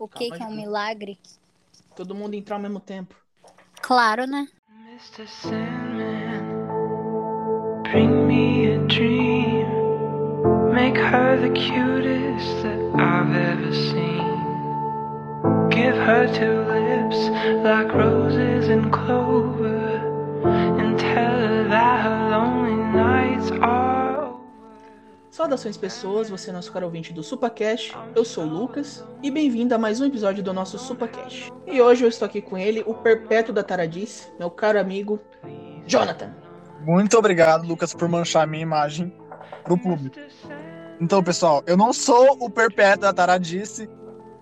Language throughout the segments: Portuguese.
O que, que é um milagre? Todo mundo entrar ao mesmo tempo. Claro, né? Mr. Sandman, bring me a dream. Make her the cutest that I've ever seen. Give her two lips like roses and clover. Saudações pessoas, você é nosso caro ouvinte do SupaCast, eu sou o Lucas e bem-vindo a mais um episódio do nosso SupaCast. E hoje eu estou aqui com ele, o perpétuo da Taradice, meu caro amigo Jonathan. Muito obrigado, Lucas, por manchar minha imagem pro público. Então, pessoal, eu não sou o perpétuo da Taradice,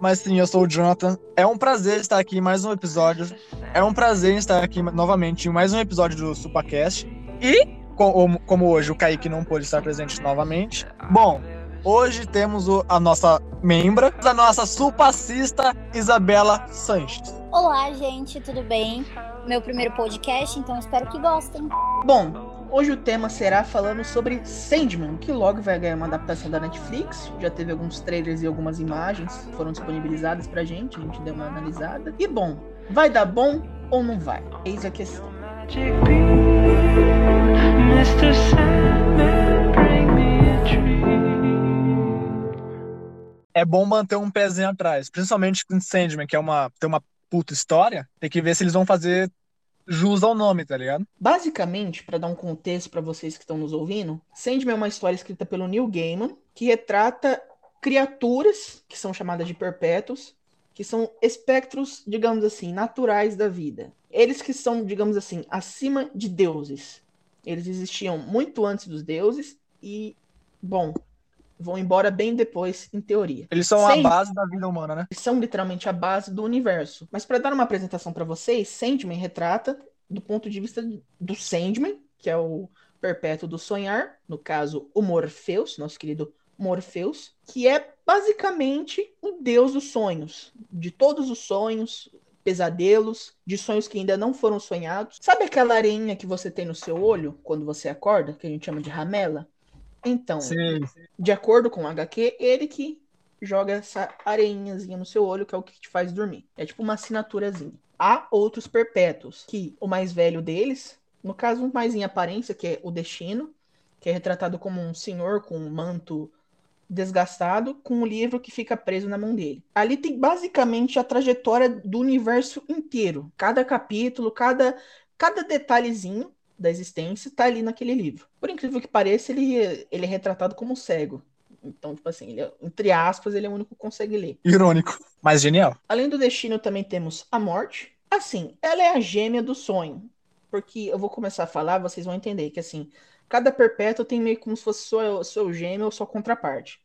mas sim, eu sou o Jonathan. É um prazer estar aqui em mais um episódio. É um prazer estar aqui novamente em mais um episódio do SupaCast. E, como, como hoje o Kaique não pôde estar presente novamente, bom, hoje temos o- a nossa membra, a nossa supacista Isabela Sanches. Olá, gente, tudo bem? Meu primeiro podcast, então espero que gostem. Bom, hoje o tema será falando sobre Sandman, que logo vai ganhar uma adaptação da Netflix. Já teve alguns trailers e algumas imagens que foram disponibilizadas pra gente, a gente deu uma analisada. E bom, vai dar bom ou não vai? Eis a questão. É bom manter um pezinho atrás, principalmente com Sandman, que é uma, tem uma puta história, tem que ver se eles vão fazer jus ao nome, tá ligado? Basicamente, para dar um contexto para vocês que estão nos ouvindo, Sandman é uma história escrita pelo Neil Gaiman que retrata criaturas que são chamadas de perpétuos, que são espectros, digamos assim, naturais da vida. Eles que são, digamos assim, acima de deuses. Eles existiam muito antes dos deuses e, bom, vão embora bem depois, em teoria. Eles são a base da vida humana, né? Eles são literalmente a base do universo. Mas para dar uma apresentação para vocês, Sandman retrata do ponto de vista do Sandman, que é o perpétuo do sonhar, no caso, o Morpheus, nosso querido Morpheus, que é basicamente o deus dos sonhos, de todos os sonhos, pesadelos, de sonhos que ainda não foram sonhados. Sabe aquela areinha que você tem no seu olho quando você acorda, que a gente chama de ramela? Então, Sim. de acordo com o HQ, ele que joga essa areinhazinha no seu olho, que é o que te faz dormir. É tipo uma assinaturazinha. Há outros perpétuos, que o mais velho deles, no caso, mais em aparência, que é o Destino, que é retratado como um senhor com um manto desgastado, com um livro que fica preso na mão dele. Ali tem basicamente a trajetória do universo inteiro. Cada capítulo, cada, cada detalhezinho da existência tá ali naquele livro. Por incrível que pareça, ele, ele é retratado como cego. Então, tipo assim, ele é- entre aspas, ele é o único que consegue ler. Irônico, mas genial. Além do destino, também temos a morte. Assim, ela é a gêmea do sonho. Porque eu vou começar a falar, vocês vão entender que assim, cada perpétuo tem meio como se fosse seu, seu gêmeo ou sua contraparte.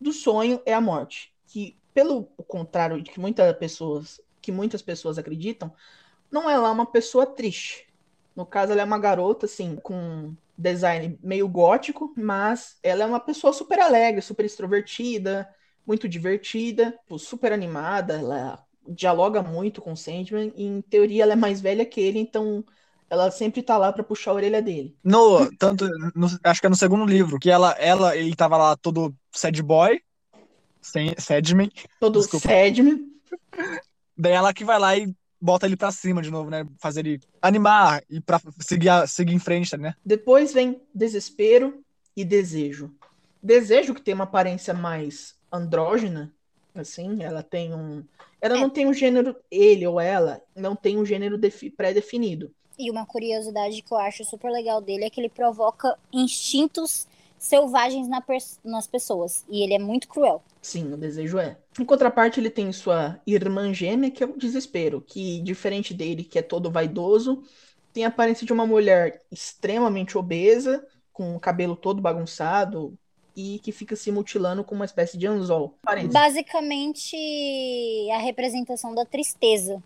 Do sonho é a morte. Que, pelo contrário de que muitas pessoas, que muitas pessoas acreditam, não é lá uma pessoa triste. No caso, ela é uma garota, assim, com design meio gótico, mas ela é uma pessoa super alegre, super extrovertida, muito divertida, tipo, super animada, ela dialoga muito com o Sandman, e em teoria ela é mais velha que ele, então ela sempre tá lá pra puxar a orelha dele. No, tanto, no- acho que é no segundo livro, que ela, ela, ele tava lá todo sad boy, sem sadman, Todo Desculpa. Sandman, daí ela que vai lá e bota ele pra cima de novo, né? Fazer ele animar e pra seguir, a- seguir em frente, né? depois vem desespero e desejo. Desejo que tem uma aparência mais andrógena, assim, ela tem um... Ela não tem um gênero, ele ou ela, não tem um gênero defi- pré-definido. E uma curiosidade que eu acho super legal dele é que ele provoca instintos selvagens na nas pessoas. E ele é muito cruel. Sim, o desejo é. Em contraparte, ele tem sua irmã gêmea, que é o desespero, que, diferente dele, que é todo vaidoso, tem a aparência de uma mulher extremamente obesa, com o cabelo todo bagunçado e que fica se mutilando com uma espécie de anzol. Aparência. Basicamente, a representação da tristeza.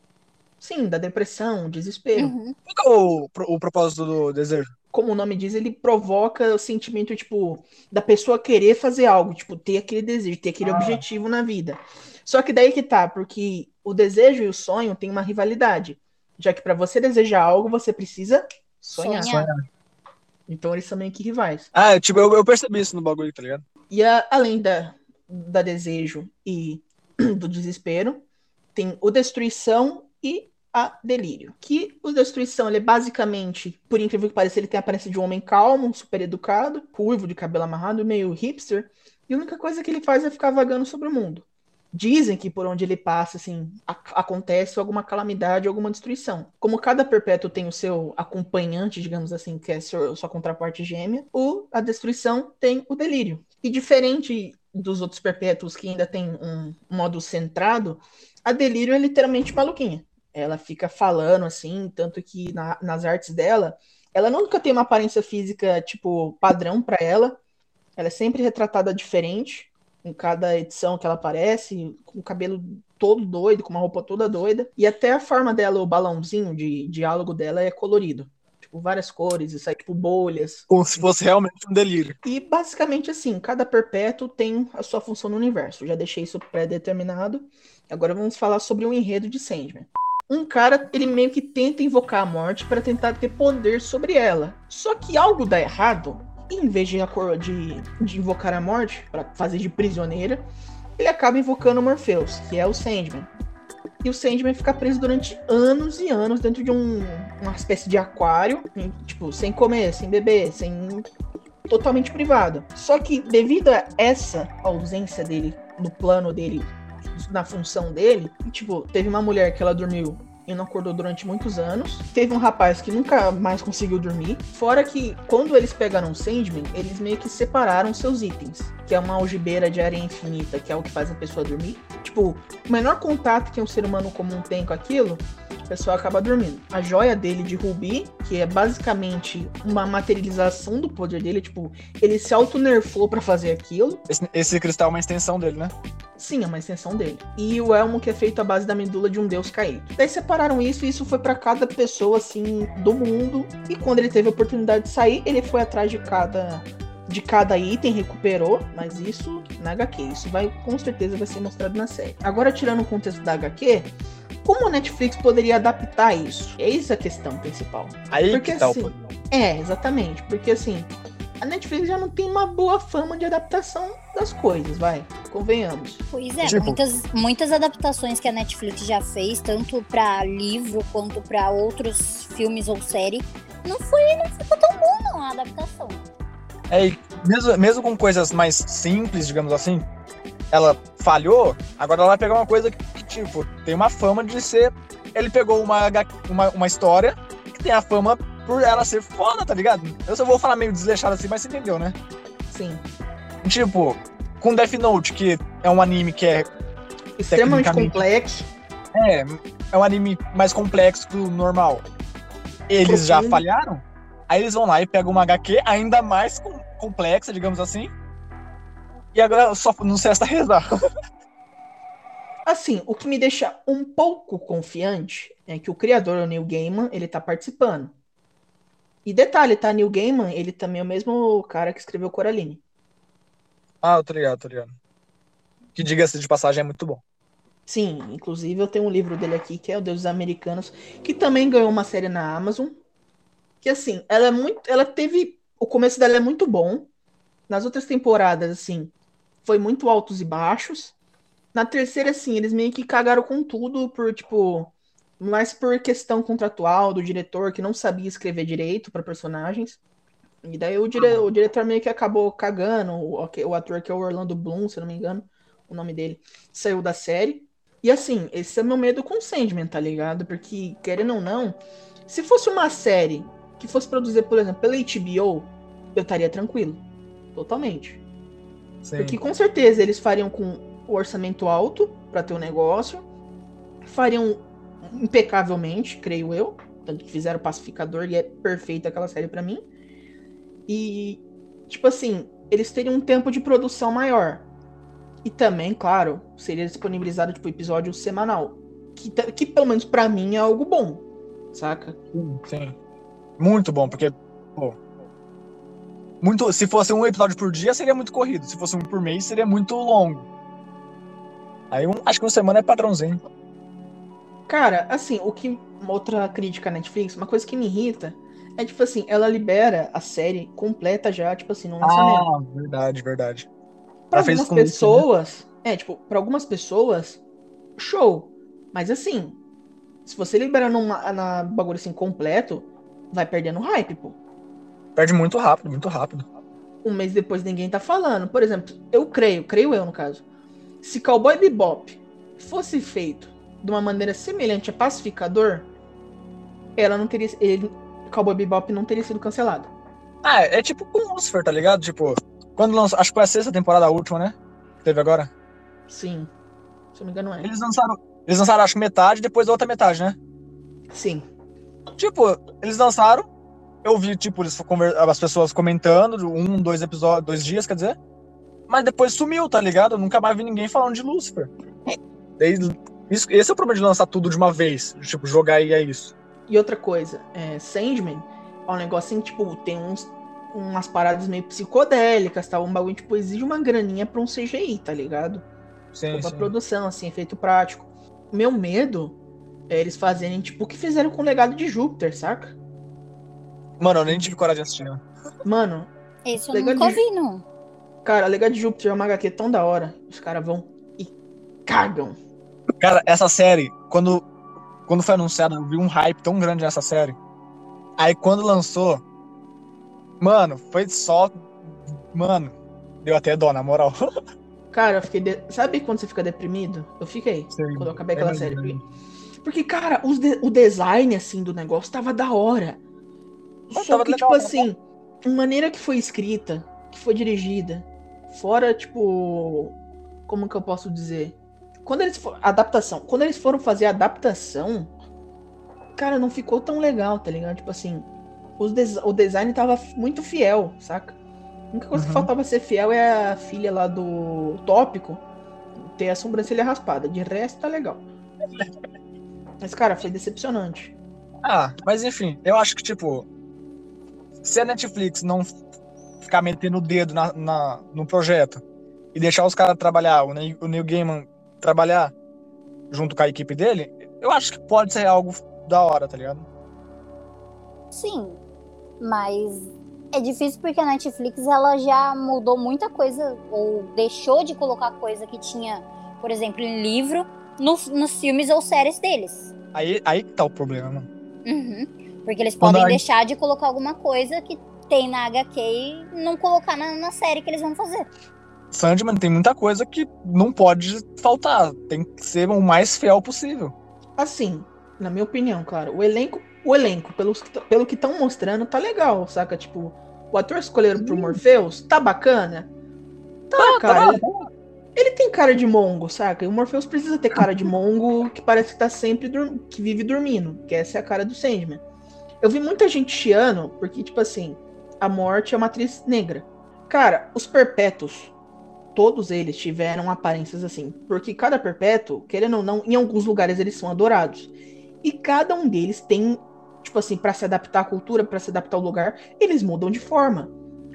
Sim, da depressão, desespero. Uhum. Qual que é o, o propósito do desejo? Como o nome diz, ele provoca o sentimento, tipo, da pessoa querer fazer algo, tipo, ter aquele desejo, ter aquele Ah. objetivo na vida. Só que daí que tá, porque o desejo e o sonho têm uma rivalidade. Já que pra você desejar algo, você precisa sonhar. Sonhar. Então eles são meio que rivais. Ah, tipo, eu, eu percebi isso no bagulho, tá ligado? E a- além da, da desejo e do desespero, tem o Destruição e a Delírio. Que o Destruição, ele é basicamente, por incrível que pareça, ele tem a aparência de um homem calmo, super educado, ruivo, de cabelo amarrado, meio hipster, e a única coisa que ele faz é ficar vagando sobre o mundo. Dizem que por onde ele passa, assim, acontece alguma calamidade, alguma destruição. Como cada perpétuo tem o seu acompanhante, digamos assim, que é seu, sua contraparte gêmea, o, a destruição tem o delírio. E diferente dos outros perpétuos que ainda tem um modo centrado, a delírio é literalmente maluquinha. Ela fica falando assim, tanto que na- nas artes dela, ela nunca tem uma aparência física, tipo, padrão pra ela. Ela é sempre retratada diferente em cada edição que ela aparece, com o cabelo todo doido, com uma roupa toda doida. E até a forma dela, o balãozinho de diálogo dela é colorido. Tipo, várias cores, e sai tipo bolhas. Como se fosse realmente um delírio. E basicamente assim, cada perpétuo tem a sua função no universo. Eu já deixei isso pré-determinado. Agora vamos falar sobre o enredo de Sandman. Um cara, ele meio que tenta invocar a morte para tentar ter poder sobre ela. Só que algo dá errado. Em vez de, de, de invocar a morte para fazer de prisioneira, ele acaba invocando o Morpheus, que é o Sandman. E o Sandman fica preso durante anos e anos dentro de um, uma espécie de aquário, em- tipo, sem comer, sem beber, sem totalmente privado. Só que devido a essa ausência dele no plano dele, na função dele, tipo, teve uma mulher que ela dormiu e não acordou durante muitos anos. Teve um rapaz que nunca mais conseguiu dormir. Fora que quando eles pegaram o Sandman, eles meio que separaram seus itens, que é uma algibeira de areia infinita, que é o que faz a pessoa dormir. Tipo, o menor contato que um ser humano comum tem com aquilo, a pessoa acaba dormindo. A joia dele de Rubi, que é basicamente uma materialização do poder dele, tipo, ele se auto-nerfou pra fazer aquilo. Esse, esse cristal é uma extensão dele, né? Sim, é uma extensão dele. E o elmo que é feito à base da medula de um deus caído. Daí separaram isso e isso foi pra cada pessoa assim do mundo. E quando ele teve a oportunidade de sair, ele foi atrás de cada de cada item, recuperou, mas isso na HQ, isso vai com certeza vai ser mostrado na série. Agora tirando o contexto da HQ, como a Netflix poderia adaptar isso? Eis a questão principal. Aí Porque que tá assim- o. É, exatamente, porque assim, a Netflix já não tem uma boa fama de adaptação das coisas, vai, convenhamos. Pois é, Tipo- muitas, muitas adaptações que a Netflix já fez, tanto pra livro quanto pra outros filmes ou série, não foi, não ficou tão bom não a adaptação. É, e mesmo, mesmo com coisas mais simples, digamos assim, ela falhou, agora ela vai pegar uma coisa que, que, tipo, tem uma fama de ser. Ele pegou uma, uma, uma história que tem a fama por ela ser foda, tá ligado? Eu só vou falar meio desleixado assim, mas você entendeu, né? Sim. Tipo, com Death Note, que é um anime que é, Extremamente complexo. é, é um anime mais complexo que o normal. Eles já falharam, aí eles vão lá e pegam uma HQ ainda mais com- complexa, digamos assim. E agora só não sei essa rezar. Assim, o que me deixa um pouco confiante é que o criador, o Neil Gaiman, ele tá participando. E detalhe, tá? Neil Gaiman, ele também é o mesmo cara que escreveu Coraline. Ah, eu tô ligado, tô ligado. Que diga-se de passagem é muito bom. Sim, inclusive eu tenho um livro dele aqui, que é O Deuses Americanos, que também ganhou uma série na Amazon. Que assim, ela é muito. Ela teve. O começo dela é muito bom. Nas outras temporadas, assim, foi muito altos e baixos. Na terceira, assim, eles meio que cagaram com tudo por, tipo. Mais por questão contratual do diretor, que não sabia escrever direito para personagens. E daí o, dire- o diretor meio que acabou cagando. O, o ator que é o Orlando Bloom, se eu não me engano, o nome dele, saiu da série. E assim, esse é meu medo com Sandman, tá ligado? Porque, querendo ou não, se fosse uma série que fosse produzida, por exemplo, pela HBO, eu estaria tranquilo. Totalmente. Sim. Porque com certeza eles fariam com o orçamento alto pra ter o negócio. Fariam impecavelmente, creio eu. Tanto que fizeram Pacificador e é perfeita aquela série pra mim. E, tipo assim, eles teriam um tempo de produção maior. E também, claro, seria disponibilizado, tipo, episódio semanal. Que, que pelo menos pra mim é algo bom. Saca? Sim. Muito bom, porque, pô. Muito, se fosse um episódio por dia, seria muito corrido. Se fosse um por mês, seria muito longo. Aí um, acho que uma semana é padrãozinho. Cara, assim, o que. Uma outra crítica à Netflix, uma coisa que me irrita é, tipo assim, ela libera a série completa já, tipo assim, no lançamento. Ah, verdade, verdade. Pra ela algumas com isso, né? pessoas, É, tipo, pra algumas pessoas, show. Mas assim, se você liberando uma, na bagulho assim completo, vai perdendo hype, pô. Perde muito rápido, muito rápido. Um mês depois ninguém tá falando. Por exemplo, eu creio, creio eu no caso. Se Cowboy Bebop fosse feito de uma maneira semelhante a Pacificador, ela não teria. Ele, Cowboy Bebop não teria sido cancelado. Ah, é tipo com Lucifer, tá ligado? Tipo, quando lançou. Acho que foi a sexta temporada, a última, né? Que teve agora. Sim. Se eu não me engano, é. Eles lançaram. Eles lançaram, acho que metade, depois a outra metade, né? Sim. Tipo, eles lançaram. Eu vi, tipo, eles as pessoas comentando, um, dois episódios, dois dias, quer dizer. Mas depois sumiu, tá ligado? Eu nunca mais vi ninguém falando de Lucifer. Daí, isso- esse é o problema de lançar tudo de uma vez. Tipo, jogar e é isso. E outra coisa, é, Sandman é um negócio assim, tipo, tem uns, umas paradas meio psicodélicas, tá? Um bagulho, tipo, exige uma graninha pra um CGI, tá ligado? Sim, Tipo, pra sim. produção, assim, efeito prático. Meu medo é eles fazerem, tipo, o que fizeram com o legado de Júpiter, saca? Mano, eu nem tive coragem de assistir. né? Mano, Esse eu nunca de- vi, não. cara, legado de Júpiter é uma HQ tão da hora. Os caras vão e cagam. Cara, essa série, quando, quando foi anunciada, eu vi um hype tão grande nessa série. Aí quando lançou, mano, foi só. Mano, deu até dó, na moral. Cara, eu fiquei. de- Sabe quando você fica deprimido? Eu fiquei. Sim, Quando eu acabei aquela é série. Porque, porque, cara, de- o design, assim, do negócio tava da hora. Mas Só que, legal, tipo tava assim, a maneira que foi escrita, que foi dirigida, fora, tipo. Como que eu posso dizer? Quando eles foram. Adaptação. Quando eles foram fazer a adaptação, cara, não ficou tão legal, tá ligado? Tipo assim, des- o design tava muito fiel, saca? A única coisa que Uhum. faltava ser fiel é a filha lá do tópico ter a sobrancelha raspada. De resto, tá legal. Mas, cara, foi decepcionante. Ah, mas enfim, eu acho que, tipo, se a Netflix não ficar metendo o dedo na, na- no projeto e deixar os caras trabalhar, o Neil, o Neil Gaiman trabalhar junto com a equipe dele, eu acho que pode ser algo da hora, tá ligado? Sim, mas é difícil porque a Netflix ela já mudou muita coisa ou deixou de colocar coisa que tinha, por exemplo, em livro no- nos filmes ou séries deles. Aí, aí que tá o problema, mano. Uhum. Porque eles Quando podem a- deixar de colocar alguma coisa que tem na HQ e não colocar na, na série que eles vão fazer. Sandman tem muita coisa que não pode faltar. Tem que ser o mais fiel possível. Assim, na minha opinião, claro, o elenco, o elenco, pelos, pelo que estão mostrando, tá legal, saca? Tipo, o ator escolheram pro Morpheus, tá bacana? Tá, cara. ele, ele tem cara de mongo, saca? E o Morpheus precisa ter cara de mongo que parece que tá sempre que vive dormindo, que essa é a cara do Sandman. Eu vi muita gente chiando, porque, tipo assim, a morte é uma atriz negra. Cara, os perpétuos, todos eles tiveram aparências assim. Porque cada perpétuo, querendo ou não, em alguns lugares eles são adorados. E cada um deles tem, tipo assim, pra se adaptar à cultura, pra se adaptar ao lugar, eles mudam de forma.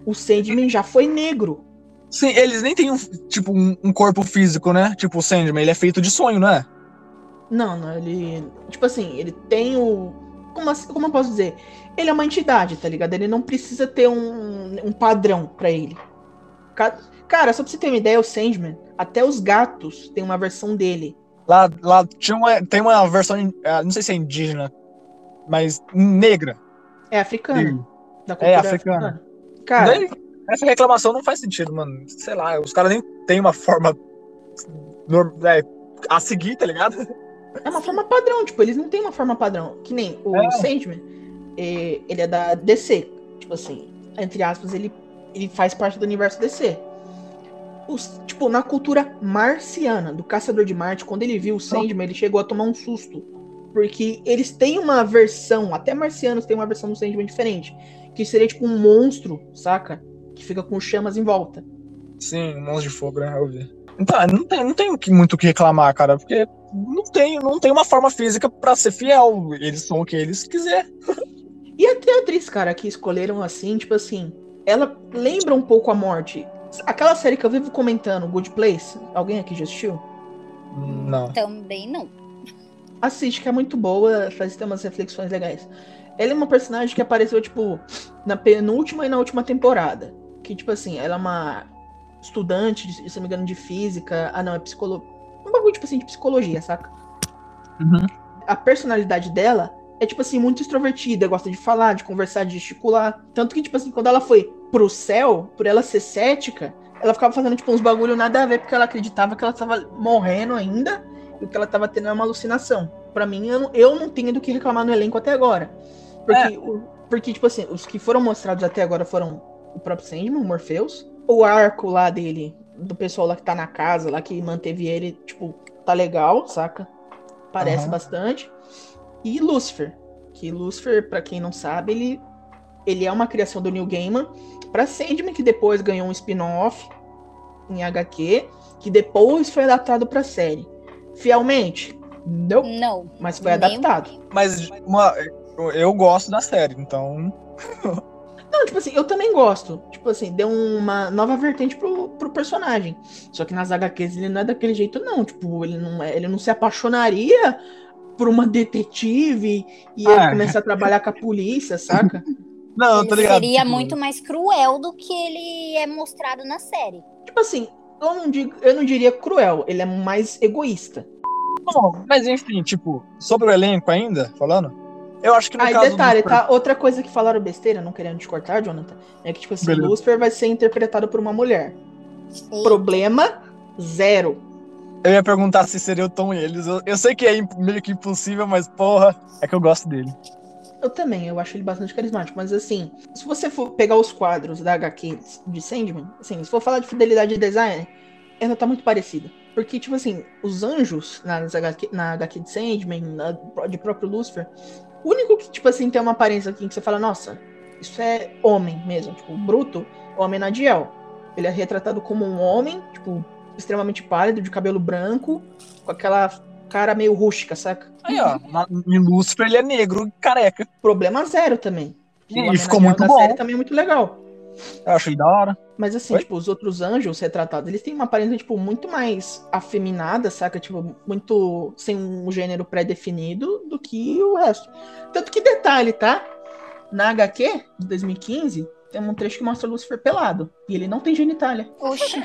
O Sandman já foi negro. Sim, eles nem têm um, tipo, um, um corpo físico, né? Tipo, o Sandman, ele é feito de sonho, não é? Não, não, ele. Tipo assim, ele tem o. Como, assim- como eu posso dizer? Ele é uma entidade, tá ligado? Ele não precisa ter um, um padrão pra ele. Ca- Cara, só pra você ter uma ideia, o Sandman, até os gatos têm uma versão dele. Lá, lá tinha uma, tem uma versão, ah, não sei se é indígena, mas negra. É cultura É, africano. africana. Cara, Daí, essa reclamação não faz sentido, mano. Sei lá, os caras nem têm uma forma é, a seguir, tá ligado? É uma forma padrão, tipo, eles não têm uma forma padrão. Que nem o É. Sandman, é, ele é da DC. Tipo assim, entre aspas, ele, ele faz parte do universo DC. Os, tipo, na cultura marciana, do Caçador de Marte, quando ele viu o Sandman, ele chegou a tomar um susto. Porque eles têm uma versão, até marcianos têm uma versão do Sandman diferente. Que seria tipo um monstro, saca? Que fica com chamas em volta. Sim, um monstro de fogo, né? Eu vi. Então, não tem, não tem muito o que reclamar, cara, porque não tem, não tem uma forma física pra ser fiel. Eles são o que eles quiser. E até a atriz, cara, que escolheram assim, tipo assim, ela lembra um pouco a morte. Aquela série que eu vivo comentando, Good Place, alguém aqui já assistiu? Não. Também não. Assiste, que é muito boa, faz ter umas reflexões legais. Ela é uma personagem que apareceu, tipo, na penúltima e na última temporada. Que, tipo assim, ela é uma. estudante, se não me engano, de física. Ah, não, é psicologia. Um bagulho, tipo assim, de psicologia, saca? Uhum. A personalidade dela é, tipo assim, muito extrovertida, gosta de falar, de conversar, de gesticular. Tanto que, tipo assim, quando ela foi pro céu, por ela ser cética, ela ficava fazendo, tipo, uns bagulho nada a ver, porque ela acreditava que ela tava morrendo ainda e o que ela tava tendo era uma alucinação. Pra mim, eu não, eu não tenho do que reclamar no elenco até agora. Porque, o- porque, tipo assim, os que foram mostrados até agora foram o próprio Sandman, o Morpheus, o arco lá dele, do pessoal lá que tá na casa, lá que manteve ele, tipo, tá legal, saca? Parece Aham. bastante. E Lucifer, que Lucifer, pra quem não sabe, ele, ele é uma criação do Neil Gaiman pra Sandman, que depois ganhou um spin-off em HQ, que depois foi adaptado pra série. Fielmente? Não, Não. mas foi Nem adaptado. Mas uma, eu, eu gosto da série, então. Não, tipo assim, eu também gosto. Tipo assim, deu uma nova vertente pro, pro personagem. Só que nas HQs ele não é daquele jeito, não. Tipo, ele não, é- ele não se apaixonaria por uma detetive e Ah, ele é. começar a trabalhar com a polícia, saca? Não, Ele tô ligado. seria tipo, muito mais cruel do que ele é mostrado na série. tipo assim, eu não, digo, eu não diria cruel, ele é mais egoísta. Bom, mas enfim, tipo, sobre o elenco ainda, falando, eu acho que no Aí, caso. detalhe, do... tá? Outra coisa que falaram besteira, não querendo te cortar, Jonathan, é que, tipo assim, Beleza. Lucifer vai ser interpretado por uma mulher. E- Problema zero. Eu ia perguntar se seria o Tom Ellis. Eu, eu sei que é meio que impossível, mas porra, é que eu gosto dele. Eu também, eu acho ele bastante carismático, mas assim, se você for pegar os quadros da HQ de Sandman, assim, se for falar de fidelidade de design, ela tá muito parecida. Porque, tipo assim, os anjos nas HQ, na HQ de Sandman, na, de próprio Lucifer, o único que, tipo assim, tem uma aparência aqui que você fala, nossa, isso é homem mesmo, tipo, bruto, é o Amenadiel. Ele é retratado como um homem, tipo, extremamente pálido, de cabelo branco, com aquela cara meio rústica, saca? Aí, ó, na, em Lucifer ele é negro e careca. Problema zero também. E ficou muito bom. série também é muito legal. Eu acho ele da hora. Mas assim, Oi? tipo, os outros anjos retratados, eles têm uma aparência, tipo, muito mais afeminada, saca? Tipo, muito sem um gênero pré-definido do que o resto. Tanto que detalhe, tá? Na HQ de 2015, tem um trecho que mostra o Lucifer pelado. E ele não tem genitália. Oxi.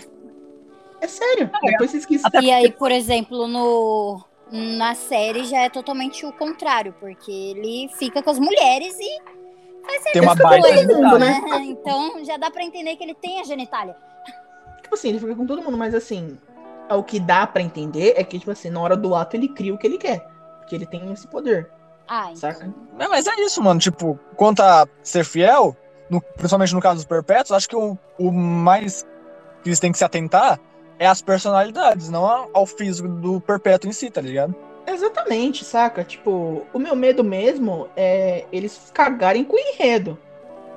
É sério. Depois vocês quis. Até E aí, por exemplo, no na série já é totalmente o contrário, porque ele fica com as mulheres e faz Tem uma baita genitália. né? Então já dá pra entender que ele tem a genitália. Tipo assim, ele fica com todo mundo, mas assim, o que dá pra entender é que, tipo assim, na hora do ato ele cria o que ele quer. Porque ele tem esse poder, Ah, então. saca? É, mas é isso, mano. Tipo, quanto a ser fiel, no- principalmente no caso dos perpétuos, acho que o, o mais que eles têm que se atentar é as personalidades, não ao físico do perpétuo em si, tá ligado? Exatamente, saca? Tipo, o meu medo mesmo é eles cagarem com o enredo.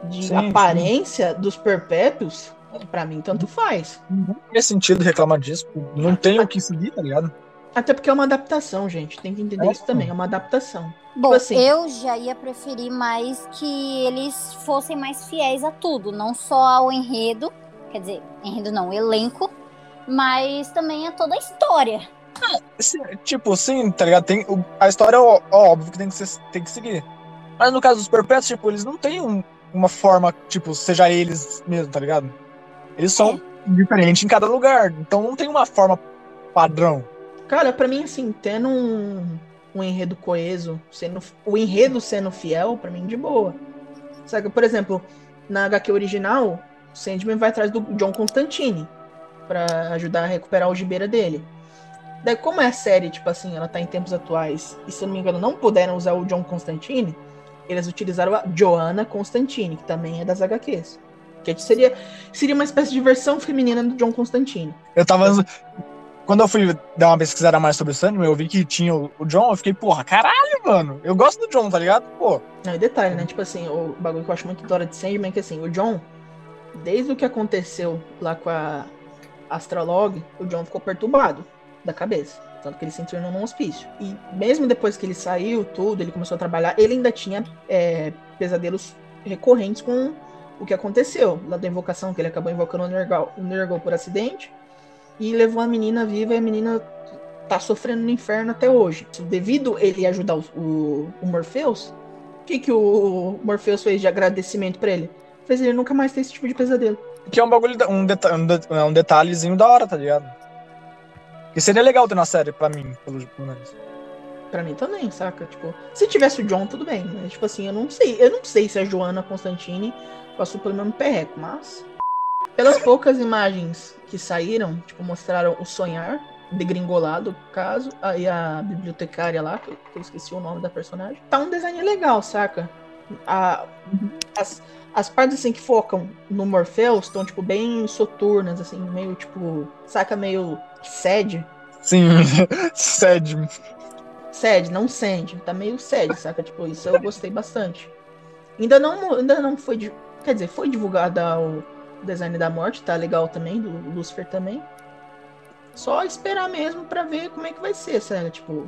De Sim, aparência dos perpétuos, pra mim, tanto faz. Não faz sentido reclamar disso. Não tem o que seguir, tá ligado? Até porque é uma adaptação, gente. Tem que entender É, isso também, é uma adaptação. Bom, assim- eu já ia preferir mais que eles fossem mais fiéis a tudo, não só ao enredo, quer dizer, enredo não, elenco, mas também a toda a história. Sim, tipo, sim, tá ligado? Tem, a história é ó- óbvio que tem que, ser, tem que seguir. Mas no caso dos perpétuos, tipo, eles não têm um- uma forma, tipo, seja eles mesmo, tá ligado? Eles são diferentes em cada lugar. Então não tem uma forma padrão. Cara, pra mim, assim, tendo um, um enredo coeso, sendo, o enredo sendo fiel, pra mim, de boa. Saca? Por exemplo, na HQ original, o Sandman vai atrás do John Constantine pra ajudar a recuperar o gibeira dele. Daí, como é a série, tipo assim, ela tá em tempos atuais, e se eu não me engano, não puderam usar o John Constantine, eles utilizaram a Joanna Constantine, que também é das HQs. Que seria, seria uma espécie de versão feminina do John Constantine. Eu tava. Quando eu fui dar uma pesquisada mais sobre o Sandman, eu vi que tinha o, o John, eu fiquei, porra, caralho, mano. Eu gosto do John, tá ligado? Pô. Não, e detalhe, né? Tipo assim, o bagulho que eu acho muito da hora de Sandman é que assim, o John, desde o que aconteceu lá com a Astrolog, o John ficou perturbado da cabeça. Tanto que ele se internou num hospício. E mesmo depois que ele saiu, tudo, ele começou a trabalhar, ele ainda tinha é, pesadelos recorrentes com o que aconteceu lá da invocação, que ele acabou invocando o Nergal, o Nergal por acidente e levou a menina viva e a menina tá sofrendo no inferno até hoje. Devido ele ajudar o, o, o Morpheus, o que, que o Morpheus fez de agradecimento pra ele? Fez ele nunca mais ter esse tipo de pesadelo. Que é um bagulho, um, deta de- um detalhezinho da hora, tá ligado? Que seria legal ter na série, pra mim, pelo, pelo menos. Pra mim também, saca? Tipo, se tivesse o John, tudo bem. Mas, tipo assim, eu não sei. Eu não sei se a Joana Constantine passou pelo mesmo perreco, mas. Pelas poucas imagens que saíram, tipo, mostraram o sonhar, degringolado, caso, aí a bibliotecária lá, que eu, que eu esqueci o nome da personagem. Tá um design legal, saca? A, as, as partes assim que focam no Morpheus estão, tipo, bem soturnas, assim, meio tipo. Saca meio sede. Sim, sede. Sede, não sede. Tá meio sede, saca? Tipo, isso eu gostei bastante. Ainda não, ainda não foi. Quer dizer, foi divulgado o design da morte, tá legal também, do Lucifer também. Só esperar mesmo pra ver como é que vai ser, sabe? Tipo,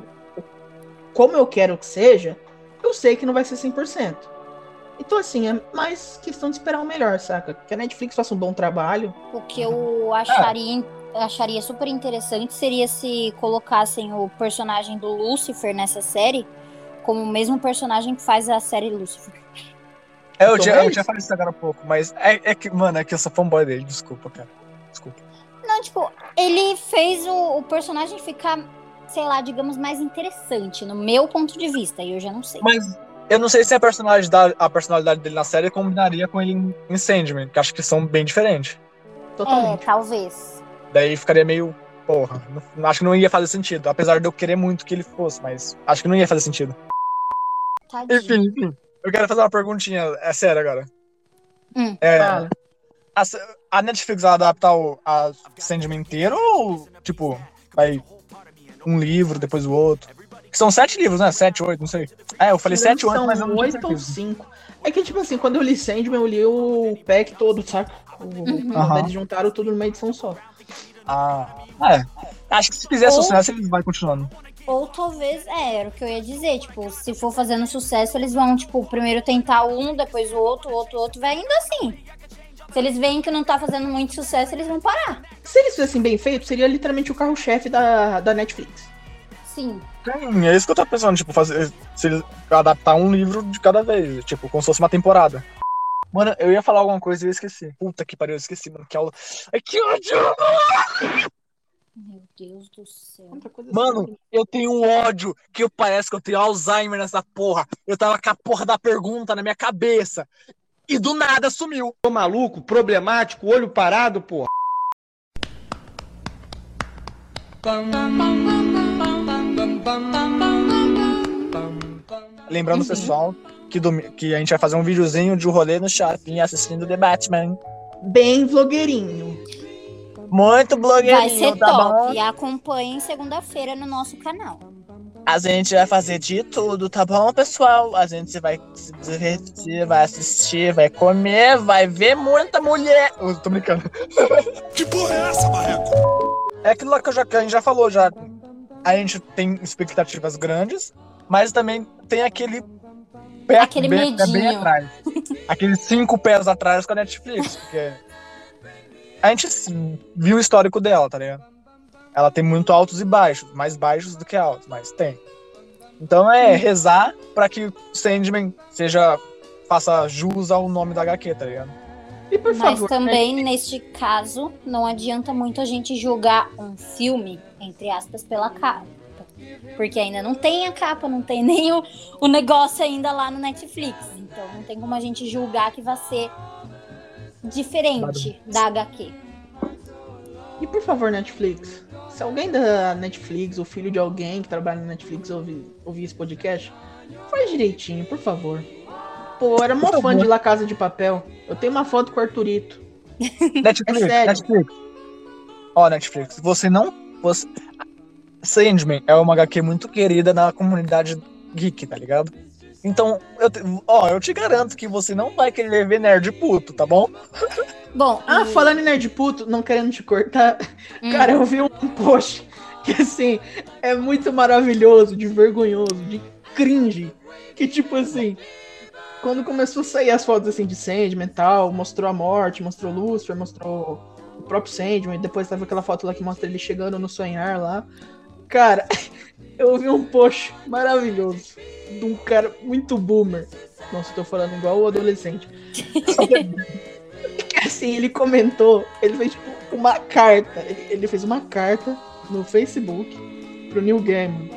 como eu quero que seja, eu sei que não vai ser 100%. Então, assim, é mais questão de esperar o melhor, saca? Que a Netflix faça um bom trabalho. O que eu acharia, acharia super interessante seria se colocassem o personagem do Lucifer nessa série como o mesmo personagem que faz a série Lucifer. É, eu, Tom tinha, eu Hanks? tinha falado isso agora há pouco, mas é, é que, mano, é que eu sou fanboy dele, desculpa, cara. Desculpa. Não, tipo, ele fez o, o personagem ficar, sei lá, digamos, mais interessante, no meu ponto de vista, e eu já não sei. Mas eu não sei se a personalidade, a personalidade dele na série combinaria com ele em, Sandman, que acho que são bem diferentes. É, Totalmente. talvez. Daí ficaria meio. Porra, não- acho que não ia fazer sentido. Apesar de eu querer muito que ele fosse, mas acho que não ia fazer sentido. Tadinho. Enfim, enfim. Eu quero fazer uma perguntinha, é sério agora. Hum. É, a, a Netflix vai adaptar o a Sandman inteiro ou, tipo, vai um livro, depois o outro? Que são sete livros, né? Sete, oito, não sei. É, eu falei sete, oito, mas eu não oito ou cinco. É que, tipo assim, quando eu li Sandman, eu li o pack todo, saca? O, Uhum. Aham. Eles juntaram tudo numa edição só. Ah, é. Acho que se fizer Ou- sucesso, ele vai continuando. Ou talvez, é, era o que eu ia dizer, tipo, se for fazendo sucesso, eles vão, tipo, primeiro tentar um, depois o outro, o outro, o outro, vai indo assim. Se eles veem que não tá fazendo muito sucesso, eles vão parar. Se eles fizessem bem feito, seria literalmente o carro-chefe da, da Netflix. Sim. Sim, é isso que eu tô pensando, tipo, fazer. Se adaptar um livro de cada vez, tipo, como se fosse uma temporada. Mano, eu ia falar alguma coisa e eu esqueci. Puta que pariu, eu esqueci, mano. Que aula. Ai, que ódio! Meu Deus do céu. Mano, assim. eu tenho um ódio que eu parece que eu tenho Alzheimer nessa porra. Eu tava com a porra da pergunta na minha cabeça. E do nada sumiu. Tô maluco, problemático, olho parado, porra. Lembrando, pessoal, que, que a gente vai fazer um videozinho de um rolê no shopping assistindo The Batman. Bem vlogueirinho. Muito blogueirinho, Vai ser tá top. bom? E acompanhem segunda-feira no nosso canal. A gente vai fazer de tudo, tá bom, pessoal? A gente vai se divertir, vai assistir, vai comer, vai ver muita mulher. Eu tô brincando. Que porra é essa, Marreco? É aquilo lá que, eu já, que a gente já falou já. A gente tem expectativas grandes, mas também tem aquele pé, Aquele bem, pé bem medinho. atrás. Aqueles cinco pés atrás com a Netflix, porque a gente viu o histórico dela, tá ligado? Ela tem muito altos e baixos, mais baixos do que altos, mas tem. Então é rezar pra que o Sandman seja faça jus ao nome da HQ, tá ligado? E por Mas favor, também, neste caso, não adianta muito a gente julgar um filme, entre aspas, pela capa. Porque ainda não tem a capa, não tem nem o, o negócio ainda lá no Netflix. Então não tem como a gente julgar que vai ser diferente da HQ. E por favor, Netflix, se alguém da Netflix, ou filho de alguém que trabalha na Netflix ouvir, ouvir esse podcast, faz direitinho, por favor. Pô, eu era mó fã de La Casa de Papel. Eu tenho uma foto com o Arthurito. Netflix, É sério. Netflix. Ó, Netflix, você não. Você... Sandman é uma HQ muito querida na comunidade geek, tá ligado? Então, eu te- ó, eu te garanto que você não vai querer ver nerd puto, tá bom? Bom, Ah, e- falando em nerd puto, não querendo te cortar, hum, cara, eu vi um post que assim é muito maravilhoso, de vergonhoso, de cringe. Que tipo assim, quando começou a sair as fotos assim de Sandman e tal, mostrou a morte, mostrou Lucifer, mostrou próprio Sandman, e depois tava aquela foto lá que mostra ele chegando no sonhar lá. Cara, eu vi um post maravilhoso de um cara muito boomer. Nossa, eu tô falando igual o adolescente. Assim, ele comentou, ele fez tipo uma carta. Ele, ele fez uma carta no Facebook pro Neil Gaiman.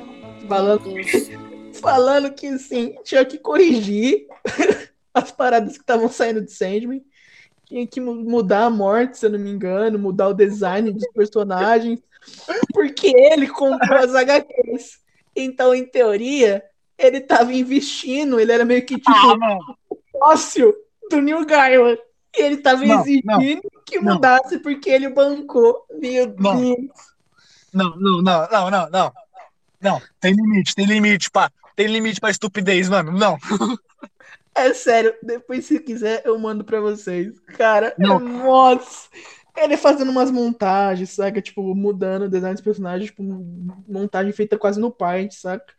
Falando, falando que assim, tinha que corrigir as paradas que estavam saindo de Sandman. Tinha que mu- mudar a morte, se eu não me engano, mudar o design dos personagens. Porque ele comprou as HQs. Então, em teoria, ele tava investindo, ele era meio que tipo Ah, sócio do Neil Gaiman. E ele tava Não, exigindo que não. mudasse porque ele bancou. Meu Não. Deus. Não, não, não, não, não, não. Não, tem limite, tem limite, pá. Tem limite pra estupidez, mano. Não. É sério, depois se quiser eu mando pra vocês. Cara, Não. é- nossa. Ele fazendo umas montagens, saca? Tipo, mudando o design dos personagens, tipo, montagem feita quase no Paint, saca?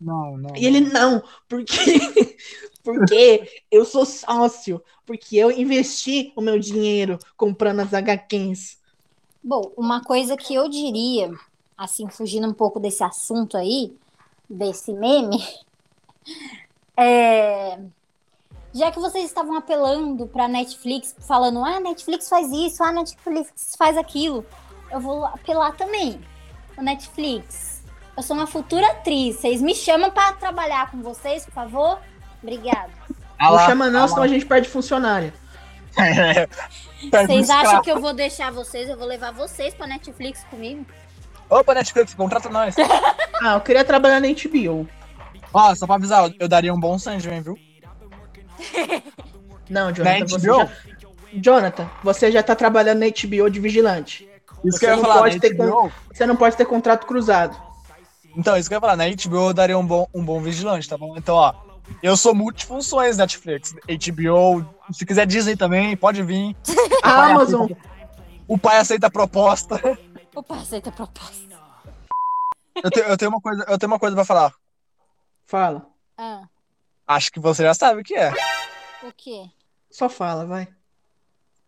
Não, não. E ele, não, porque, porque eu sou sócio, porque eu investi o meu dinheiro comprando as HQs. Bom, uma coisa que eu diria, assim, fugindo um pouco desse assunto aí, desse meme, é. Já que vocês estavam apelando pra Netflix, falando, ah, Netflix faz isso, ah, Netflix faz aquilo, eu vou apelar também. O Netflix, eu sou uma futura atriz, vocês me chamam pra trabalhar com vocês, por favor? Obrigada. Ah não chama não, ah senão a gente perde funcionária. Vocês acham que eu vou deixar vocês, eu vou levar vocês pra Netflix comigo? Opa, Netflix, contrata nós. Ah, eu queria trabalhar na HBO. Ó, só pra avisar, eu daria um bom Sandman, viu? Não, Na Jonathan, você já... Jonathan, você já tá trabalhando na HBO de vigilante. Isso Você que eu ia não falar, ter HBO. Você não pode ter contrato cruzado. Então, isso que eu ia falar, na HBO eu daria um bom, um bom vigilante, tá bom? Então, ó, eu sou multifunções Netflix. HBO, se quiser Disney também, pode vir. A Amazon. O pai aceita a proposta. Opa, aceita a proposta. Eu, te- eu tenho uma coisa, eu tenho uma coisa pra falar. Fala. Ah, Acho que você já sabe o que é. o quê? Só fala, vai.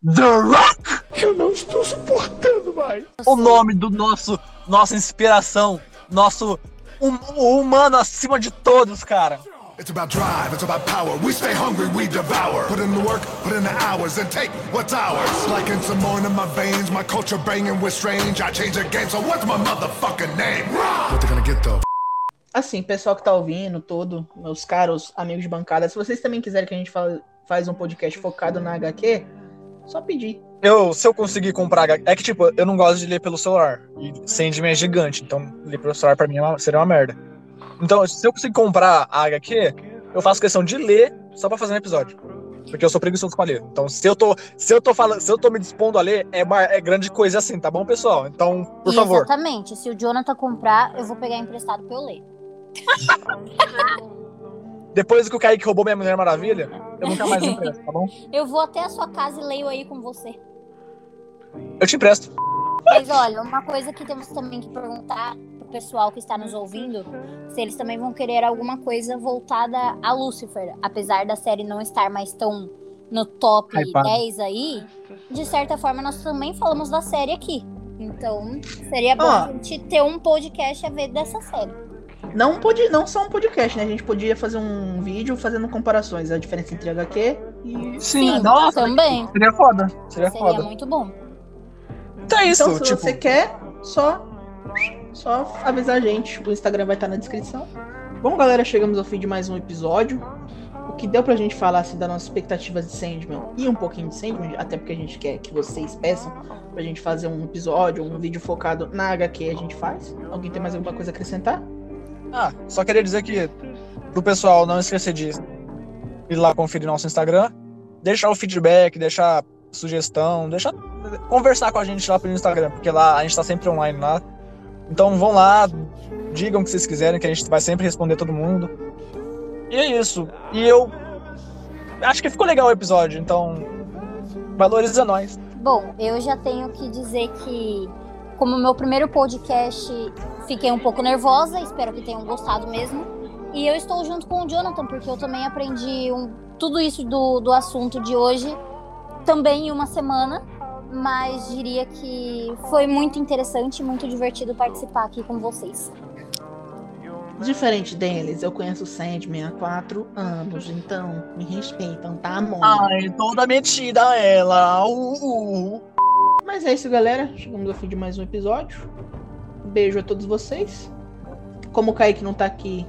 The Rock! Eu não estou suportando mais. O nome do nosso, nossa inspiração, nosso hum- humano acima de todos, cara. It's about drive, it's about power. We stay hungry, we devour. Put in the work, put in the hours, and take what's ours. Like in some more in my veins, my culture banging with strange. I change the game, so what's my motherfucking name? What they gonna get though? Assim, pessoal que tá ouvindo, todo, meus caros amigos de bancada, se vocês também quiserem que a gente fala, faz um podcast focado na HQ, só pedir. Eu, se eu conseguir comprar. É que, tipo, eu não gosto de ler pelo celular. E Sandman é gigante, então ler pelo celular pra mim é uma- seria uma merda. Então, se eu conseguir comprar a HQ, eu faço questão de ler só pra fazer um episódio. Porque eu sou preguiçoso pra ler. Então, se eu tô, se eu tô falando, se eu tô me dispondo a ler, é, ma- é grande coisa assim, tá bom, pessoal? Então, por favor. Exatamente. Se o Jonathan comprar, eu vou pegar emprestado pra eu ler. Depois que o Kaique roubou minha Mulher Maravilha, eu nunca mais empresto, tá bom? Eu vou até a sua casa e leio aí com você. Eu te empresto. Mas olha, uma coisa que temos também que perguntar pro pessoal que está nos ouvindo, se eles também vão querer alguma coisa voltada a Lucifer. Apesar da série não estar mais tão no top Hypada. 10 aí, de certa forma nós também falamos da série aqui. Então, seria bom a gente ter um podcast a ver dessa série. Não, pode, não só um podcast, né? A gente podia fazer um vídeo fazendo comparações, a diferença entre HQ e. Sim, nossa, também. Seria foda. Seria, Seria foda. muito bom. Então é isso, Então, se tipo. você quer, só, só avisar a gente. O Instagram vai estar na descrição. Bom, galera, chegamos ao fim de mais um episódio. O que deu pra gente falar assim, das nossas expectativas de Sandman e um pouquinho de Sandman, até porque a gente quer que vocês peçam pra gente fazer um episódio, um vídeo focado na HQ, a gente faz. Alguém tem mais alguma coisa a acrescentar? Ah, só queria dizer que pro pessoal não esquecer de ir lá conferir nosso Instagram, deixar o feedback, deixar sugestão, deixar conversar com a gente lá pelo Instagram, porque lá a gente tá sempre online lá. Então vão lá, digam o que vocês quiserem, que a gente vai sempre responder todo mundo. E é isso. E eu acho que ficou legal o episódio, então valoriza nós. Bom, eu já tenho que dizer que, como meu primeiro podcast, fiquei um pouco nervosa, espero que tenham gostado mesmo. E eu estou junto com o Jonathan, porque eu também aprendi um- tudo isso do, do assunto de hoje, também em uma semana. Mas diria que foi muito interessante e muito divertido participar aqui com vocês. Diferente deles, eu conheço o Sandman há quatro anos, então me respeitam, tá, amor? Ai, toda metida ela. Uh, uh. Mas é isso, galera. Chegamos ao fim de mais um episódio. Um beijo a todos vocês. Como o Kaique não tá aqui,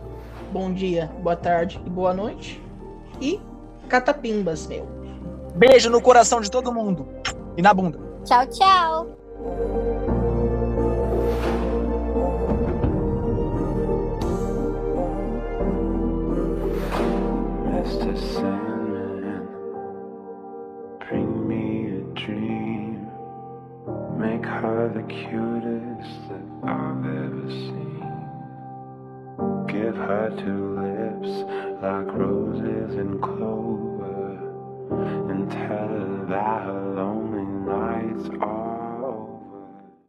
bom dia, boa tarde e boa noite. E catapimbas, meu. Beijo no coração de todo mundo. E na bunda. Tchau, tchau. Cutest that I've ever seen. Give her two lips like roses and clover. And tell her that her lonely nights are